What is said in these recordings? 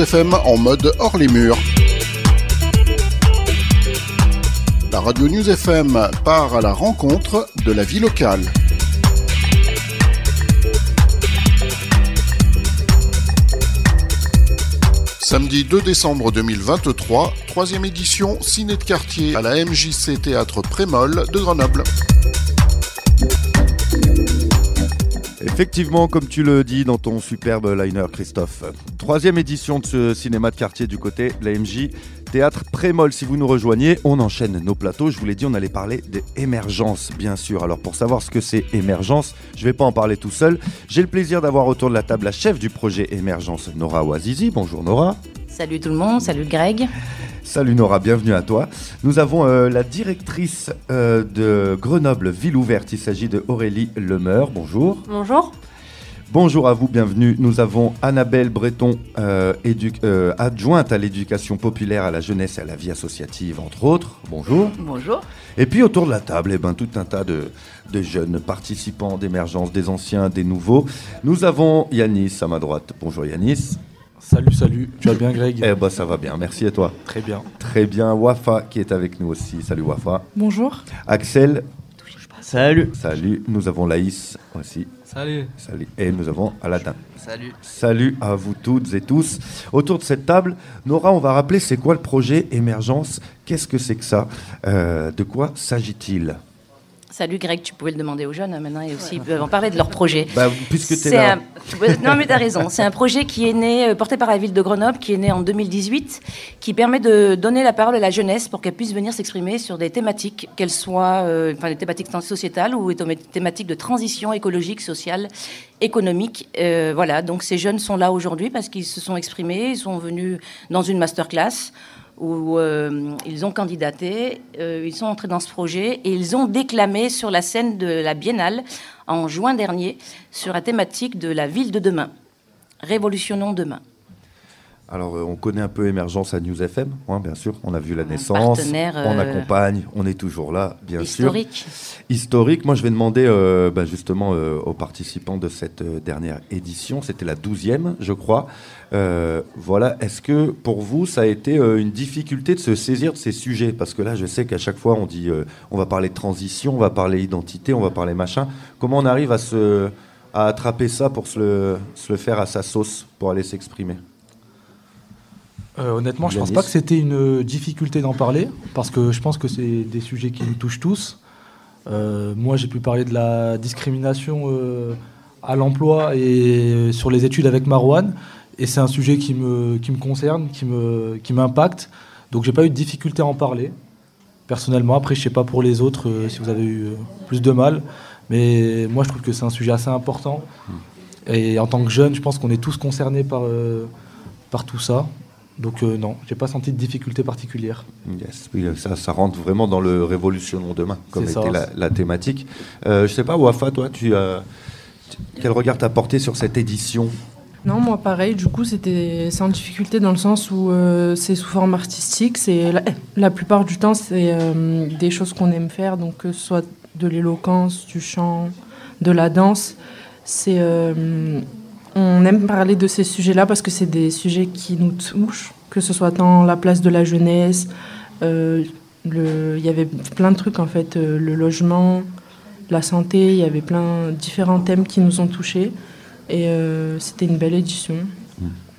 FM en mode hors les murs. La radio News FM part à la rencontre de la vie locale. Samedi 2 décembre 2023, troisième édition Ciné de quartier à la MJC Théâtre Prémol de Grenoble. Effectivement, comme tu le dis dans ton superbe liner, Christophe. Troisième édition de ce cinéma de quartier du côté de la MJ Théâtre Prémol. Si vous nous rejoignez, on enchaîne nos plateaux. Je vous l'ai dit, on allait parler d'émergence, bien sûr. Alors pour savoir ce que c'est émergence, je ne vais pas en parler tout seul. J'ai le plaisir d'avoir autour de la table la chef du projet Émergence, Nora Ouazizi. Bonjour Nora. Salut tout le monde, salut Greg. Salut Nora, bienvenue à toi. Nous avons euh, la directrice euh, de Grenoble Ville Ouverte. Il s'agit de Aurélie Lemeur. Bonjour. Bonjour. Bonjour à vous, bienvenue. Nous avons Annabelle Breton, euh, adjointe à l'éducation populaire, à la jeunesse et à la vie associative, entre autres. Bonjour. Bonjour. Et puis autour de la table, eh ben, tout un tas de, de jeunes participants d'émergence, des anciens, des nouveaux. Nous avons Yanis à ma droite. Bonjour Yanis. Salut, salut. Tu vas bien, Greg Eh ben, ça va bien. Merci et toi Très bien. Très bien. Wafa qui est avec nous aussi. Salut Wafa. Bonjour. Axel. Salut. Salut. Nous avons Laïs aussi. Salut. Salut. Et nous avons Aladdin. Salut. Salut à vous toutes et tous. Autour de cette table, Nora, on va rappeler c'est quoi le projet Émergence Qu'est-ce que c'est que ça? Euh, De quoi s'agit-il? Salut Greg, tu pouvais le demander aux jeunes hein, maintenant et aussi ils peuvent en parler de leur projet. Bah, puisque tu es là. Un... Non mais tu as raison, c'est un projet qui est né, euh, porté par la ville de Grenoble, qui est né en 2018, qui permet de donner la parole à la jeunesse pour qu'elle puisse venir s'exprimer sur des thématiques, qu'elles soient euh, enfin, des thématiques sociétales ou des thématiques de transition écologique, sociale, économique. Euh, voilà, donc ces jeunes sont là aujourd'hui parce qu'ils se sont exprimés, ils sont venus dans une masterclass où euh, ils ont candidaté, euh, ils sont entrés dans ce projet et ils ont déclamé sur la scène de la Biennale en juin dernier sur la thématique de la ville de demain. Révolutionnons demain. Alors, euh, on connaît un peu Émergence à News FM, hein, bien sûr. On a vu la naissance, on accompagne, on est toujours là, bien historique. sûr. Historique. Moi, je vais demander euh, bah, justement euh, aux participants de cette dernière édition, c'était la douzième, je crois. voilà, est-ce que pour vous, ça a été une difficulté de se saisir de ces sujets? Parce que là, je sais qu'à chaque fois, on dit, on va parler de transition, on va parler identité, on va parler machin. Comment on arrive à se à attraper ça pour se le, se le faire à sa sauce, pour aller s'exprimer? Euh, honnêtement, je ne pense pas que c'était une difficulté d'en parler, parce que je pense que c'est des sujets qui nous touchent tous. Euh, moi, j'ai pu parler de la discrimination euh, à l'emploi et sur les études avec Marouane, et c'est un sujet qui me, qui me concerne, qui m'impacte. Qui Donc, j'ai pas eu de difficulté à en parler, personnellement. Après, je sais pas pour les autres si vous avez eu plus de mal, mais moi, je trouve que c'est un sujet assez important. Hmm. Et en tant que jeune, je pense qu'on est tous concernés par, par tout ça. Donc euh, non, j'ai pas senti de difficulté particulière. Yes, ça, ça, rentre vraiment dans le révolution demain, comme était la, thématique. Euh, je sais pas, Wafa, toi, tu as quel regard t'as porté sur cette édition? Non, moi pareil, du coup c'était sans difficulté dans le sens où euh, c'est sous forme artistique, c'est la, plupart du temps c'est euh, des choses qu'on aime faire, donc que ce soit de l'éloquence, du chant, de la danse, c'est on aime parler de ces sujets-là parce que c'est des sujets qui nous touchent, que ce soit dans la place de la jeunesse, euh, il y avait plein de trucs en fait, euh, le logement, la santé, il y avait plein différents thèmes qui nous ont touchés et euh, c'était une belle édition.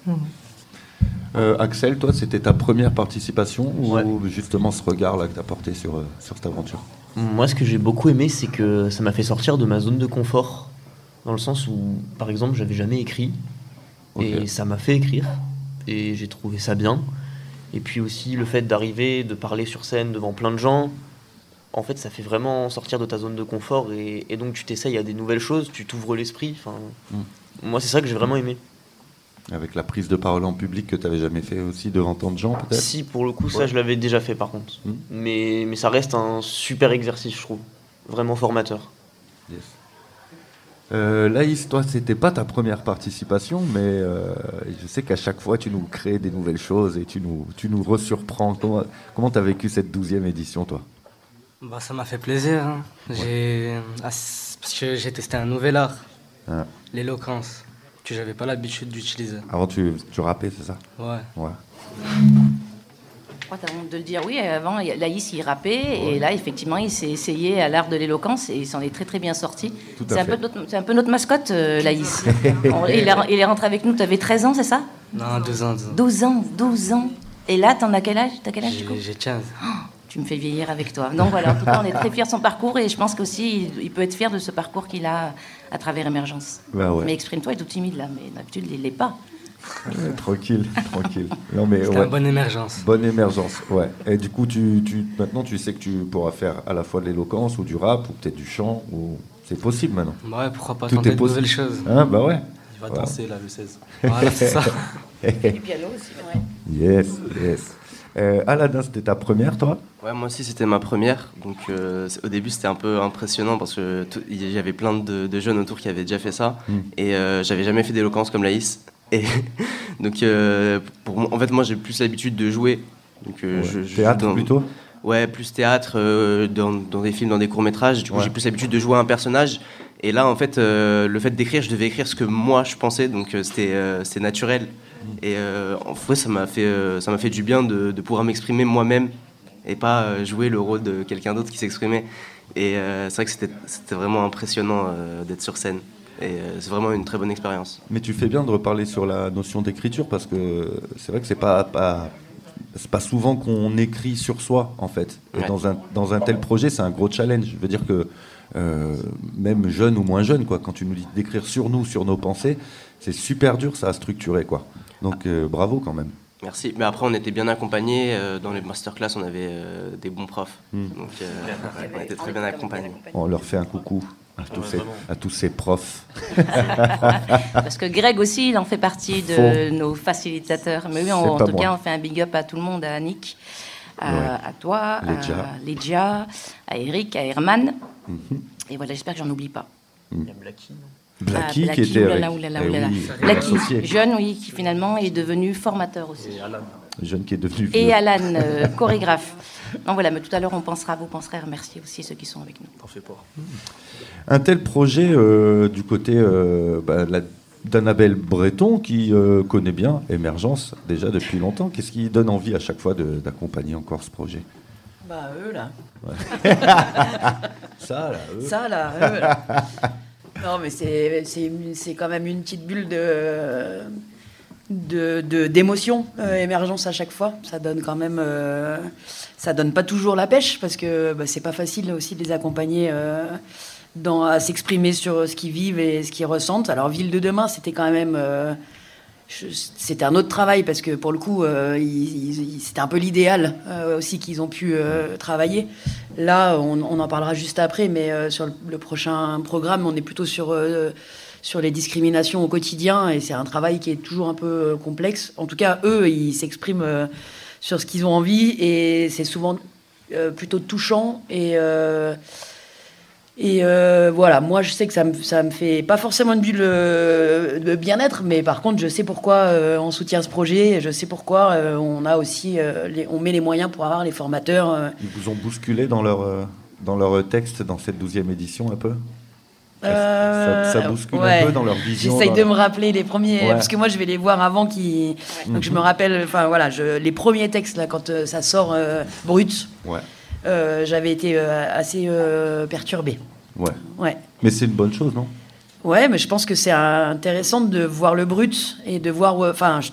Mmh. Axel, toi, c'était ta première participation ou justement ce regard-là que tu as porté sur, sur cette aventure? Moi, ce que j'ai beaucoup aimé, c'est que ça m'a fait sortir de ma zone de confort dans le sens où, par exemple, j'avais jamais écrit et ça m'a fait écrire et j'ai trouvé ça bien. Et puis aussi le fait d'arriver, de parler sur scène devant plein de gens, en fait, ça fait vraiment sortir de ta zone de confort et, donc tu t'essayes à des nouvelles choses, tu t'ouvres l'esprit. Enfin, hmm. moi, c'est ça que j'ai vraiment aimé. Avec la prise de parole en public que tu n'avais jamais fait aussi devant tant de gens, peut-être? Si, pour le coup, ça, je l'avais déjà fait par contre. Hmm. Mais, mais ça reste un super exercice, je trouve. Vraiment formateur. Yes. Euh, Laïs, toi, c'était pas ta première participation, mais euh, je sais qu'à chaque fois, tu nous crées des nouvelles choses et tu nous, tu nous resurprends. Comment tu as vécu cette douzième édition, toi? Bah, Ça m'a fait plaisir. Hein. J'ai... Ah, parce que j'ai testé un nouvel art, ah. l'éloquence. Que j'avais pas l'habitude d'utiliser. Avant, tu, tu rappais, c'est ça? Ouais. Ouais. Oh, t'as honte de le dire, oui. Avant, Laïs, il rappait, et là, effectivement, il s'est essayé à l'art de l'éloquence, et il s'en est très, très bien sorti. C'est un, peu notre- c'est un peu notre mascotte, euh, Laïs. On- il, est, il est rentré avec nous, tu avais 13 ans, c'est ça? Non, 12 ans, 12 ans. 12 ans, 12 ans. Et là, t'en as quel âge? T'as quel âge du coup? J'ai j'ai 15. Tu me fais vieillir avec toi. Donc voilà, en tout cas, on est très fiers de son parcours, et je pense qu'aussi, il, il peut être fier de ce parcours qu'il a à travers Émergence. Bah ouais. Mais exprime-toi, il est tout timide là, mais d'habitude, il l'est pas. Euh, tranquille, tranquille. Non, mais C'était ouais. une bonne émergence. Bonne émergence, ouais. Et du coup, tu, tu, maintenant, tu sais que tu pourras faire à la fois de l'éloquence ou du rap ou peut-être du chant. ou C'est possible maintenant. Bah ouais, pourquoi pas Tout tenter est de nouvelles choses. Hein, bah ouais. Il va Voilà. danser là le 16. Voilà, c'est ça. Et piano aussi, ouais. Yes, yes. Euh, Aladdin, c'était ta première, toi? Ouais, moi aussi c'était ma première. Donc euh, au début c'était un peu impressionnant parce que il y avait plein de, de jeunes autour qui avaient déjà fait ça Mm. et euh, j'avais jamais fait d'éloquence comme Laïs. Et donc euh, pour moi- en fait moi j'ai plus l'habitude de jouer. Donc euh, Ouais. je, je Théâtre dans- plutôt? Ouais, plus théâtre, euh, dans, dans des films, dans des courts métrages. Du coup Ouais. j'ai plus l'habitude de jouer un personnage. Et là en fait le fait d'écrire, je devais écrire ce que moi je pensais, donc c'était c'était naturel. Et en fait ça m'a fait ça fait du bien de, de pouvoir m'exprimer moi-même et pas jouer le rôle de quelqu'un d'autre qui s'exprimait. Et c'est vrai que c'était- c'était vraiment impressionnant d'être sur scène. Et euh, c'est vraiment une très bonne expérience. Mais tu fais bien de reparler sur la notion d'écriture parce que c'est vrai que c'est pas, pas, c'est pas souvent qu'on écrit sur soi en fait. Et Ouais. dans, un, dans un tel projet, c'est un gros challenge. Je veux dire que euh, même jeune ou moins jeune, quoi, quand tu nous dis d'écrire sur nous, sur nos pensées, c'est super dur ça à structurer. Quoi. Donc euh, bravo quand même. Merci. Mais après, on était bien accompagnés. euh, dans les masterclass, on avait euh, des bons profs. Mm. Donc, euh, on était très bien accompagnés. On leur fait un coucou à tous, ces, à tous ces profs. Parce que Greg aussi, il en fait partie de Faux. nos facilitateurs. Mais oui, on- en tout moi. cas, on fait un big up à tout le monde, à Annick, à, Ouais. à toi, Legia. à Legia, à Eric, à Herman. Mhm. Et voilà, j'espère que j'en oublie pas. Il y a Blacky. non Blacky, Ah, qui était oulala, oulala, eh oulala. oui, Blacky, associé. jeune, oui, qui finalement est devenu formateur aussi. Et Alan. Jeune qui est devenu Et. Alan, euh, chorégraphe. Donc voilà, mais tout à l'heure, on pensera, vous penserez à remercier aussi ceux qui sont avec nous. T'en fais pas. Un tel projet euh, du côté euh, bah, d'Annabelle Breton qui euh, connaît bien Émergence déjà depuis longtemps. Qu'est-ce qui donne envie à chaque fois d'accompagner encore ce projet? Bah eux là. Ça, là, eux. Ça là, eux là. Non mais c'est c'est une- c'est quand même une petite bulle de de de- d'émotion euh, émergence à chaque fois. Ça donne quand même euh, ça donne pas toujours la pêche parce que bah, c'est pas facile aussi de les accompagner. euh, dans, à s'exprimer sur ce qu'ils vivent et ce qu'ils ressentent. Alors, Ville de demain, c'était quand même. euh, c'était un autre travail parce que pour le coup, euh, c'était un peu l'idéal euh, aussi qu'ils ont pu euh, travailler. Là, on, on en parlera juste après, mais euh, sur le, le prochain programme, on est plutôt sur, sur les discriminations au quotidien et c'est un travail qui est toujours un peu euh, complexe. En tout cas, eux, ils s'expriment euh, sur ce qu'ils ont envie et c'est souvent euh, plutôt touchant et. voilà, moi je sais que ça me, ça me fait pas forcément une bulle de bien-être, mais par contre je sais pourquoi on soutient ce projet, et je sais pourquoi on a aussi, on met les moyens pour avoir les formateurs. Ils vous ont bousculé dans leur, dans leur texte dans cette douzième édition un peu? Euh, ça bouscule ouais. un peu dans leur vision. J'essaye de me rappeler les premiers, Ouais. parce que moi je vais les voir avant qu'ils. Donc je me rappelle, enfin voilà, je, les premiers textes là quand euh, ça sort euh, brut, Ouais, euh, j'avais été euh, assez euh, perturbée. ouais. Ouais. Mais c'est une bonne chose, non? Ouais, mais je pense que c'est intéressant de voir le brut et de voir, enfin, je,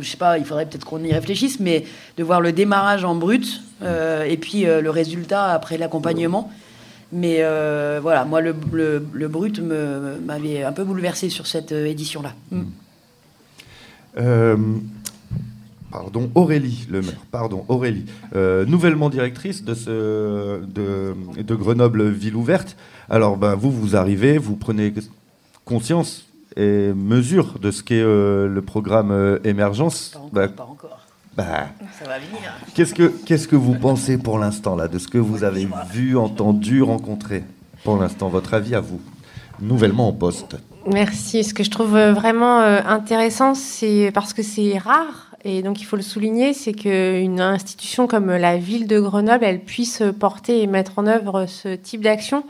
je sais pas, il faudrait peut-être qu'on y réfléchisse, mais de voir le démarrage en brut et puis le résultat après l'accompagnement. Mais euh, voilà, moi, le, le, le brut m'avait un peu bouleversé sur cette euh, édition-là. Mm. Euh, Pardon, Aurélie Lemaire, pardon, Aurélie, euh, nouvellement directrice de, ce, de, de Grenoble Ville Ouverte. Alors, ben, vous, vous arrivez, vous prenez conscience et mesure de ce qu'est le programme Émergence. Pas encore, Ben, pas encore. Ben, Ça va venir. Qu'est-ce que, qu'est-ce que vous pensez pour l'instant, là, de ce que vous avez vu, entendu, rencontré? Pour l'instant, votre avis à vous, nouvellement en poste. Merci. Ce que je trouve euh, vraiment euh, intéressant, c'est parce que c'est rare, et donc il faut le souligner, c'est qu'une institution comme la ville de Grenoble, elle puisse porter et mettre en œuvre ce type d'action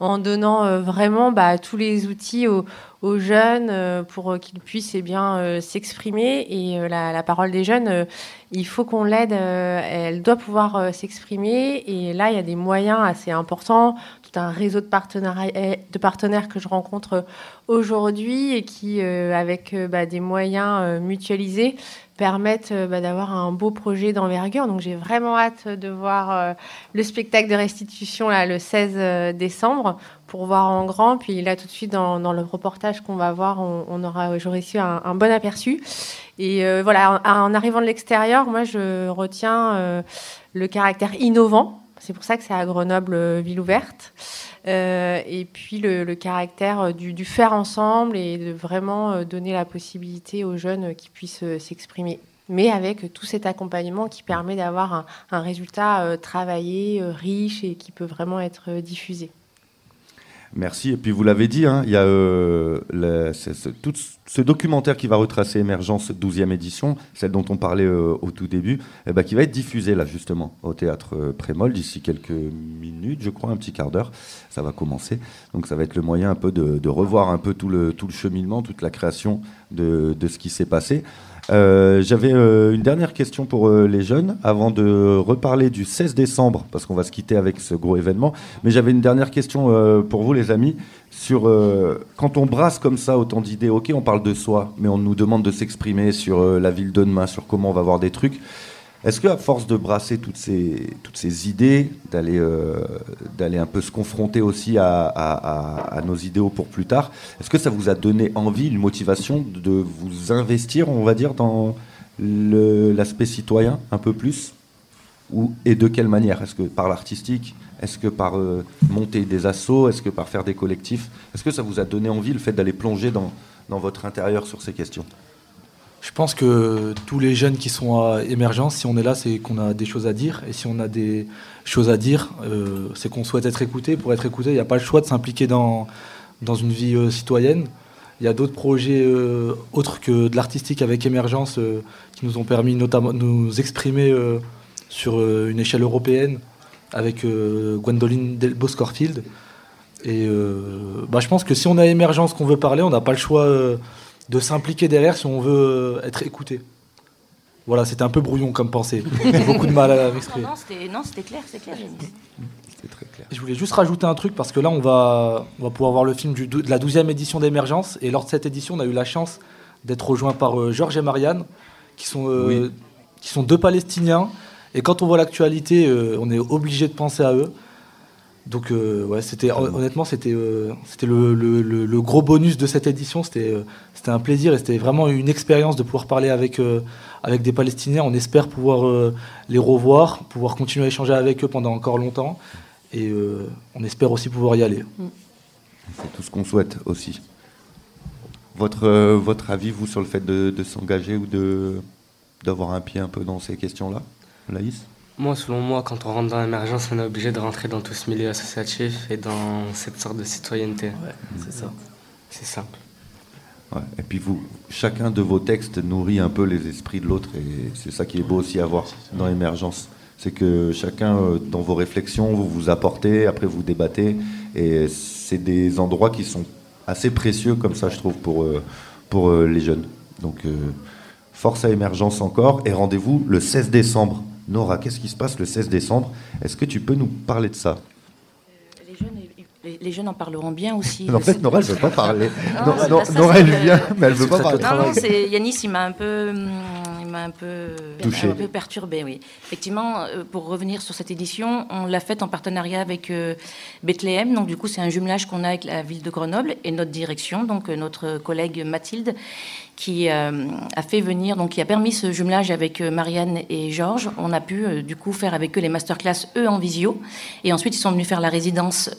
en donnant euh, vraiment bah, tous les outils aux, jeunes pour qu'ils puissent eh bien s'exprimer. Et la, parole des jeunes, il faut qu'on l'aide. elle doit pouvoir s'exprimer. Et là, il y a des moyens assez importants tout un réseau de, de partenaires que je rencontre aujourd'hui et qui, avec bah, des moyens mutualisés, permettent euh, bah, d'avoir un beau projet d'envergure. Donc j'ai vraiment hâte de voir euh, le spectacle de restitution là, le 16 euh, décembre pour voir en grand. Puis là tout de suite dans, le reportage qu'on va voir, on, aura j'aurai reçu un, bon aperçu. Et voilà, en, arrivant de l'extérieur, moi je retiens le caractère innovant. C'est pour ça que c'est à Grenoble ville ouverte. Euh, et puis le, caractère euh, du, faire ensemble et de vraiment euh, donner la possibilité aux jeunes qui puissent s'exprimer mais avec tout cet accompagnement qui permet d'avoir un, résultat travaillé, riche et qui peut vraiment être diffusé. Merci. Et puis vous l'avez dit, hein, il y a euh, tout ce documentaire qui va retracer Émergence 12e édition, celle dont on parlait euh, au tout début, eh ben, qui va être diffusé là justement au théâtre euh, Prémol d'ici quelques minutes, je crois, un petit quart d'heure. Ça va commencer. Donc ça va être le moyen un peu de, revoir un peu tout le, cheminement, toute la création de ce qui s'est passé. Euh, j'avais euh, une dernière question pour euh, les jeunes avant de reparler du 16 décembre, parce qu'on va se quitter avec ce gros événement. Mais j'avais une dernière question pour vous, les amis, sur quand on brasse comme ça autant d'idées, ok, on parle de soi, mais on nous demande de s'exprimer sur la ville de demain, sur comment on va voir des trucs. Est-ce qu'à force de brasser toutes ces, idées, d'aller euh, d'aller un peu se confronter aussi à, à, nos idéaux pour plus tard, est-ce que ça vous a donné envie, une motivation de vous investir, on va dire, dans l'aspect citoyen un peu plus? Ou, Et de quelle manière? Est-ce que par l'artistique? Est-ce que par euh, monter des assauts Est-ce que par faire des collectifs? Est-ce que ça vous a donné envie, le fait d'aller plonger dans, dans votre intérieur sur ces questions? Je pense que tous les jeunes qui sont à émergence, si on est là, c'est qu'on a des choses à dire. Et si on a des choses à dire, euh, c'est qu'on souhaite être écouté. Pour être écouté, il n'y a pas le choix de s'impliquer dans, dans une vie euh, citoyenne. Il y a d'autres projets euh, autres que de l'artistique avec émergence qui nous ont permis notamment de nous exprimer sur une échelle européenne avec Gwendoline Delbos-Corfield. Et bah, je pense que si on a émergence qu'on veut parler, on n'a pas le choix de s'impliquer derrière si on veut euh, être écouté. Voilà, c'était un peu brouillon comme pensée. J'ai beaucoup de mal à m'exprimer. Non, c'était clair, c'est clair, C'était très clair. Je voulais juste rajouter un truc parce que là, on va, on va pouvoir voir le film de la 12e édition d'Émergence. Et lors de cette édition, on a eu la chance d'être rejoint par euh, Georges et Marianne, qui sont, euh, qui sont deux Palestiniens. Et quand on voit l'actualité, on est obligé de penser à eux. Donc euh, ouais, c'était honnêtement c'était euh, c'était le, gros bonus de cette édition. C'était euh, c'était un plaisir et c'était vraiment une expérience de pouvoir parler avec avec des Palestiniens. On espère pouvoir les revoir, pouvoir continuer à échanger avec eux pendant encore longtemps et on espère aussi pouvoir y aller. Mm. C'est tout ce qu'on souhaite aussi. Votre votre avis vous sur le fait de, de s'engager ou de d'avoir un pied un peu dans ces questions-là, Laïs? Moi, selon moi, quand on rentre dans l'émergence, on est obligé de rentrer dans tout ce milieu associatif et dans cette sorte de citoyenneté. Ouais, c'est ça. C'est simple. Et puis vous, chacun de vos textes nourrit un peu les esprits de l'autre et c'est ça qui est beau aussi à voir dans l'émergence. C'est que chacun, euh, dans vos réflexions, vous vous apportez, après vous débattez et c'est des endroits qui sont assez précieux comme ça, je trouve, pour, euh, pour euh, les jeunes. Donc, force à émergence encore et rendez-vous le 16 décembre Nora, qu'est-ce qui se passe le 16 décembre? Est-ce que tu peux nous parler de ça? Les jeunes en parleront bien aussi. en fait, Nora, elle ne veut pas parler. Nora, elle vient, mais elle ne veut pas parler. Non, non, Yanis, il m'a un peu, il m'a un peu, Touché. un peu perturbé, oui. Effectivement, euh, pour revenir sur cette édition, on l'a faite en partenariat avec euh, Bethléem. Donc, du coup, c'est un jumelage qu'on a avec la ville de Grenoble et notre direction, donc euh, notre collègue Mathilde, qui a fait venir, donc qui a permis ce jumelage avec Marianne et Georges. On a pu, du coup, faire avec eux les masterclass, eux, en visio. Et ensuite, ils sont venus faire la résidence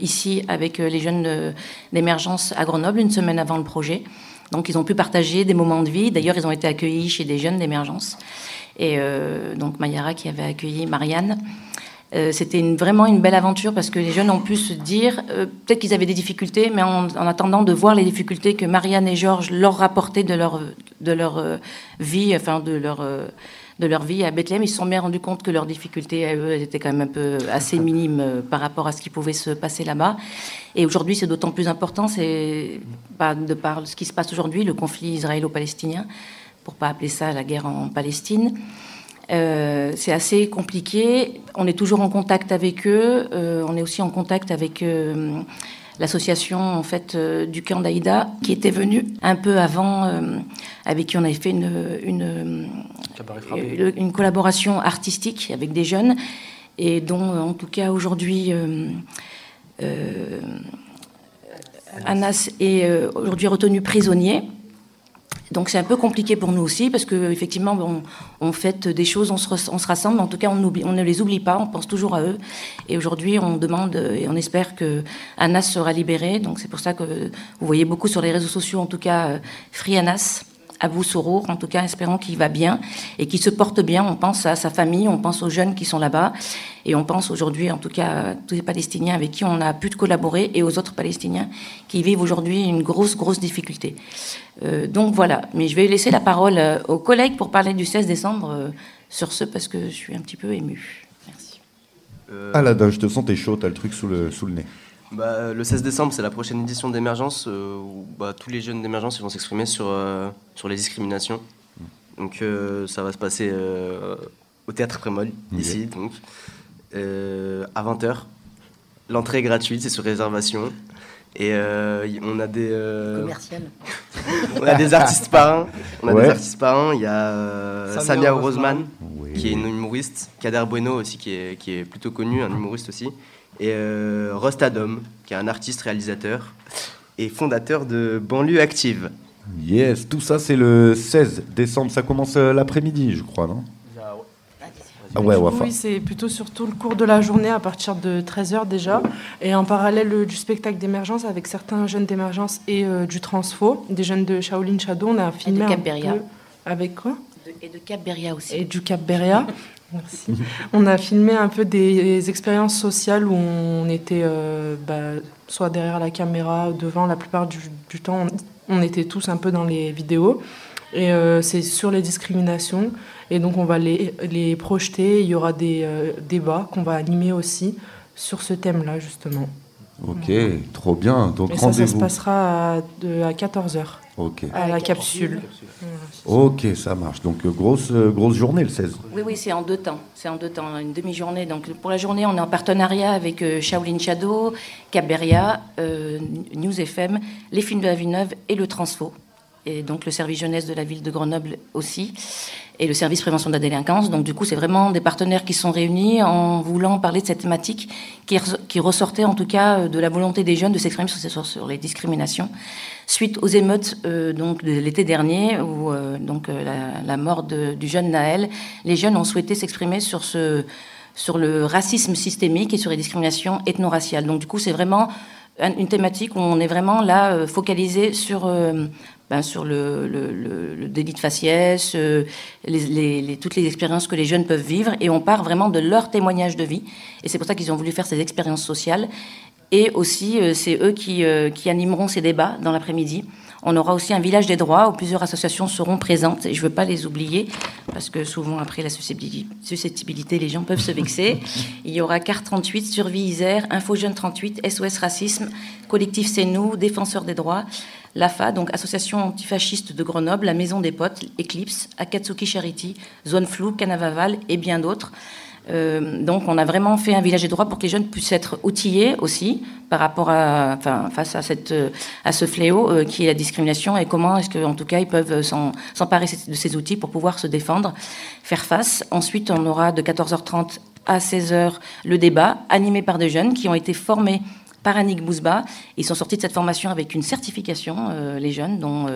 ici avec les jeunes d'émergence à Grenoble, une semaine avant le projet. Donc ils ont pu partager des moments de vie. D'ailleurs, ils ont été accueillis chez des jeunes d'émergence. Et euh, donc Mayara qui avait accueilli Marianne. Euh, c'était vraiment une belle aventure parce que les jeunes ont pu se dire, euh, peut-être qu'ils avaient des difficultés, mais en, attendant de voir les difficultés que Marianne et Georges leur rapportaient de leur, de leur vie, enfin de leur, de leur vie à Bethléem. Ils se sont bien rendus compte que leurs difficultés à eux étaient quand même un peu assez minimes euh, par rapport à ce qui pouvait se passer là-bas. Et aujourd'hui, c'est d'autant plus important, c'est pas de par ce qui se passe aujourd'hui, le conflit israélo-palestinien, pour pas appeler ça la guerre en Palestine. Euh, c'est assez compliqué. On est toujours en contact avec eux. Euh, on est aussi en contact avec l'association en fait du camp d'Aïda qui était venue un peu avant, avec qui on avait fait une, une, une, collaboration artistique avec des jeunes et dont en tout cas aujourd'hui Anas est aujourd'hui retenu prisonnier. Donc c'est un peu compliqué pour nous aussi parce qu'effectivement on, on fait des choses, on se, on se rassemble, en tout cas on, on, ne les oublie pas, on pense toujours à eux. Et aujourd'hui on demande et on espère que Anas sera libéré. Donc c'est pour ça que vous voyez beaucoup sur les réseaux sociaux, en tout cas euh, Free Anas. Abou Sourour, en tout cas, espérons qu'il va bien et qu'il se porte bien. On pense à sa famille, on pense aux jeunes qui sont là-bas et on pense aujourd'hui, en tout cas, à tous les Palestiniens avec qui on a pu collaborer et aux autres Palestiniens qui vivent aujourd'hui une grosse, grosse difficulté. Euh, donc voilà, mais je vais laisser la parole euh, aux collègues pour parler du 16 décembre euh, sur ce parce que je suis un petit peu émue. Merci. Aladin, je te sens, t'es chaud, t'as le truc sous le, sous le nez. Bah, le 16 décembre, c'est la prochaine édition d'Émergence euh, où bah, tous les jeunes d'Émergence vont s'exprimer sur, euh, sur les discriminations. Donc euh, ça va se passer au Théâtre Prémol, ici, donc, à 20h. L'entrée est gratuite, c'est sur réservation. Et on a des. Commercial. on a des artistes parrains. On a des artistes parrains. Il y a Samia Roseman, qui est une humoriste. Kader Bueno aussi, qui est, qui est plutôt connu, un humoriste aussi et euh, Rostadom, qui est un artiste réalisateur et fondateur de Banlieue Active. Yes, tout ça c'est le 16 décembre, ça commence euh, l'après-midi, je crois, non? Ah ouais, oui, c'est plutôt surtout le cours de la journée à partir de 13h déjà. Et en parallèle euh, du spectacle d'émergence avec certains jeunes d'émergence et du transfo, des jeunes de Shaolin Shadow, on a filmé un peu avec quoi? Et de Cap Beria aussi. Et du Cap Beria. Merci. On a filmé un peu des expériences sociales où on était euh, bah, soit derrière la caméra, devant. La plupart du, temps, on, était tous un peu dans les vidéos. Et euh, c'est sur les discriminations. Et donc, on va les, les projeter. Il y aura des euh, débats qu'on va animer aussi sur ce thème-là, justement. Ok, trop bien. Donc, Et ça, ça se passera à, à 14h. Ok. À la capsule. Ok, ça marche. Donc euh, grosse, euh, grosse journée le 16. Oui, oui, c'est en deux temps. C'est en deux temps, une demi-journée. Donc pour la journée, on est en partenariat avec euh, Shaolin Shadow, Caberia, News FM, les films de la Villeneuve et le Transfo. Et donc le service jeunesse de la ville de Grenoble aussi, et le service prévention de la délinquance. Donc du coup, c'est vraiment des partenaires qui sont réunis en voulant parler de cette thématique qui, ressortait en tout cas de la volonté des jeunes de s'exprimer sur, sur les discriminations suite aux émeutes euh, donc de l'été dernier, où euh, donc euh, la, mort du jeune Naël, les jeunes ont souhaité s'exprimer sur ce sur le racisme systémique et sur les discriminations ethno-raciales. Donc du coup, c'est vraiment une thématique où on est vraiment là focalisé sur ben, sur le, le, délit de faciès, les, toutes les expériences que les jeunes peuvent vivre, et on part vraiment de leur témoignage de vie. Et c'est pour ça qu'ils ont voulu faire ces expériences sociales. Et aussi, euh, c'est eux euh, qui, animeront ces débats dans l'après-midi. On aura aussi un village des droits où plusieurs associations seront présentes et je ne veux pas les oublier parce que souvent après la susceptibilité, les gens peuvent se vexer. Il y aura CAR 38, Survie Isère, Info Jeune 38, SOS Racisme, Collectif C'est nous, Défenseurs des droits, l'AFA, donc Association antifasciste de Grenoble, la Maison des Potes, Eclipse, Akatsuki Charity, Zone Flou, Canavaval et bien d'autres. Euh, donc, on a vraiment fait un village des droits pour que les jeunes puissent être outillés aussi par rapport à, enfin, face à, cette, à ce fléau euh, qui est la discrimination et comment est-ce qu'en tout cas ils peuvent s'emparer de ces outils pour pouvoir se défendre, faire face. Ensuite, on aura de 14h30 à 16h le débat animé par des jeunes qui ont été formés par Annick Bouzba. Ils sont sortis de cette formation avec une certification, euh, les jeunes, dont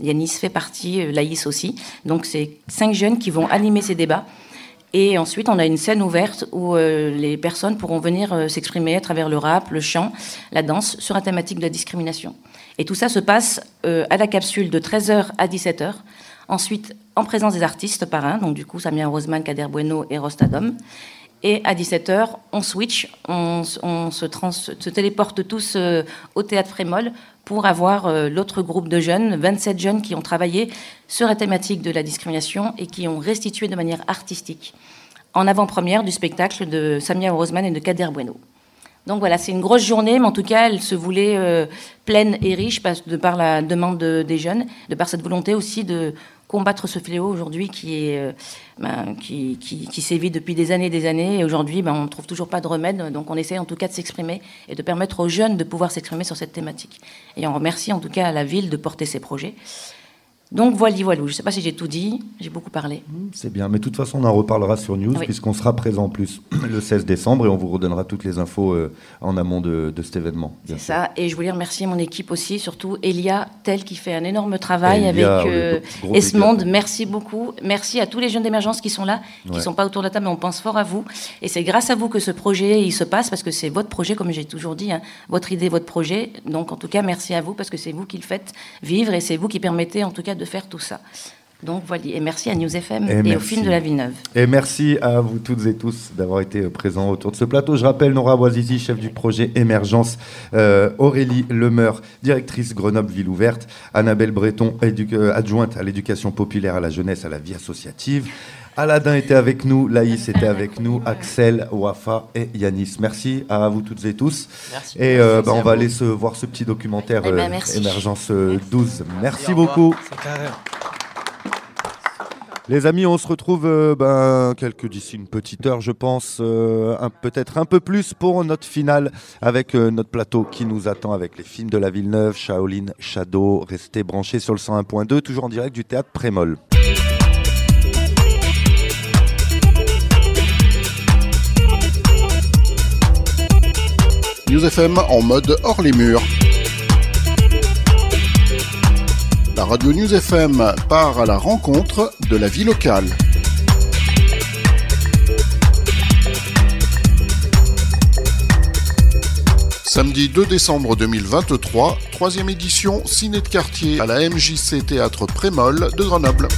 Yanis fait partie, Laïs aussi. Donc, c'est cinq jeunes qui vont animer ces débats et ensuite, on a une scène ouverte où euh, les personnes pourront venir euh, s'exprimer à travers le rap, le chant, la danse sur la thématique de la discrimination. Et tout ça se passe euh, à la capsule de 13h à 17h. Ensuite, en présence des artistes parrains, donc du coup, Samia Roseman, Kader Bueno et Rostadom. Et à 17h, on switch, on, se, téléporte tous au théâtre Frémol pour avoir euh, l'autre groupe de jeunes, 27 jeunes qui ont travaillé sur la thématique de la discrimination et qui ont restitué de manière artistique en avant-première du spectacle de Samia Rosman et de Kader Bueno. Donc voilà, c'est une grosse journée, mais en tout cas, elle se voulait euh, pleine et riche de par la demande des jeunes, de par cette volonté aussi de combattre ce fléau aujourd'hui euh, ben, qui, sévit depuis des années et des années. Et aujourd'hui, ben, on ne trouve toujours pas de remède. Donc on essaie en tout cas de s'exprimer et de permettre aux jeunes de pouvoir s'exprimer sur cette thématique. Et on remercie en tout cas la ville de porter ces projets. Donc voilà, voilà. Je ne sais pas si j'ai tout dit, j'ai beaucoup parlé. Mmh, c'est bien, mais de toute façon, on en reparlera sur News, puisqu'on sera présent en plus le 16 décembre et on vous redonnera toutes les infos euh, en amont de, cet événement. C'est ça, et je voulais remercier mon équipe aussi, surtout Elia Tel qui fait un énorme travail avec euh, Esmonde. Merci beaucoup. Merci à tous les jeunes d'émergence qui sont là, qui ne sont pas autour de la table, mais on pense fort à vous. Et c'est grâce à vous que ce projet il se passe, parce que c'est votre projet, comme j'ai toujours dit, hein, votre idée, votre projet. Donc en tout cas, merci à vous, parce que c'est vous qui le faites vivre et c'est vous qui permettez en tout cas de faire tout ça. Donc voilà, et merci à News FM et, au film de la Villeneuve. Et merci à vous toutes et tous d'avoir été présents autour de ce plateau. Je rappelle Nora Boisizi, chef du projet Émergence, euh, Aurélie Lemeur, directrice Grenoble Ville Ouverte, Annabelle Breton, euh, adjointe à l'éducation populaire, à la jeunesse, à la vie associative. Aladin était avec nous, Laïs était avec nous, Axel, Wafa et Yanis. Merci à vous toutes et tous. Merci. Et bah, on va aller se voir ce petit documentaire eh ben, Émergence 12. Merci, beaucoup. Les amis, on se retrouve euh, ben, quelques d'ici une petite heure, je pense, euh, peut-être un peu plus pour notre finale avec euh, notre plateau qui nous attend avec les films de la Villeneuve, Shaolin, Shadow. Restez branchés sur le 101.2, toujours en direct du théâtre Prémol. En mode hors les murs. la radio News FM part à la rencontre de la vie locale. Samedi 2 décembre 2023, troisième édition Ciné de quartier à la MJC Théâtre Prémol de Grenoble.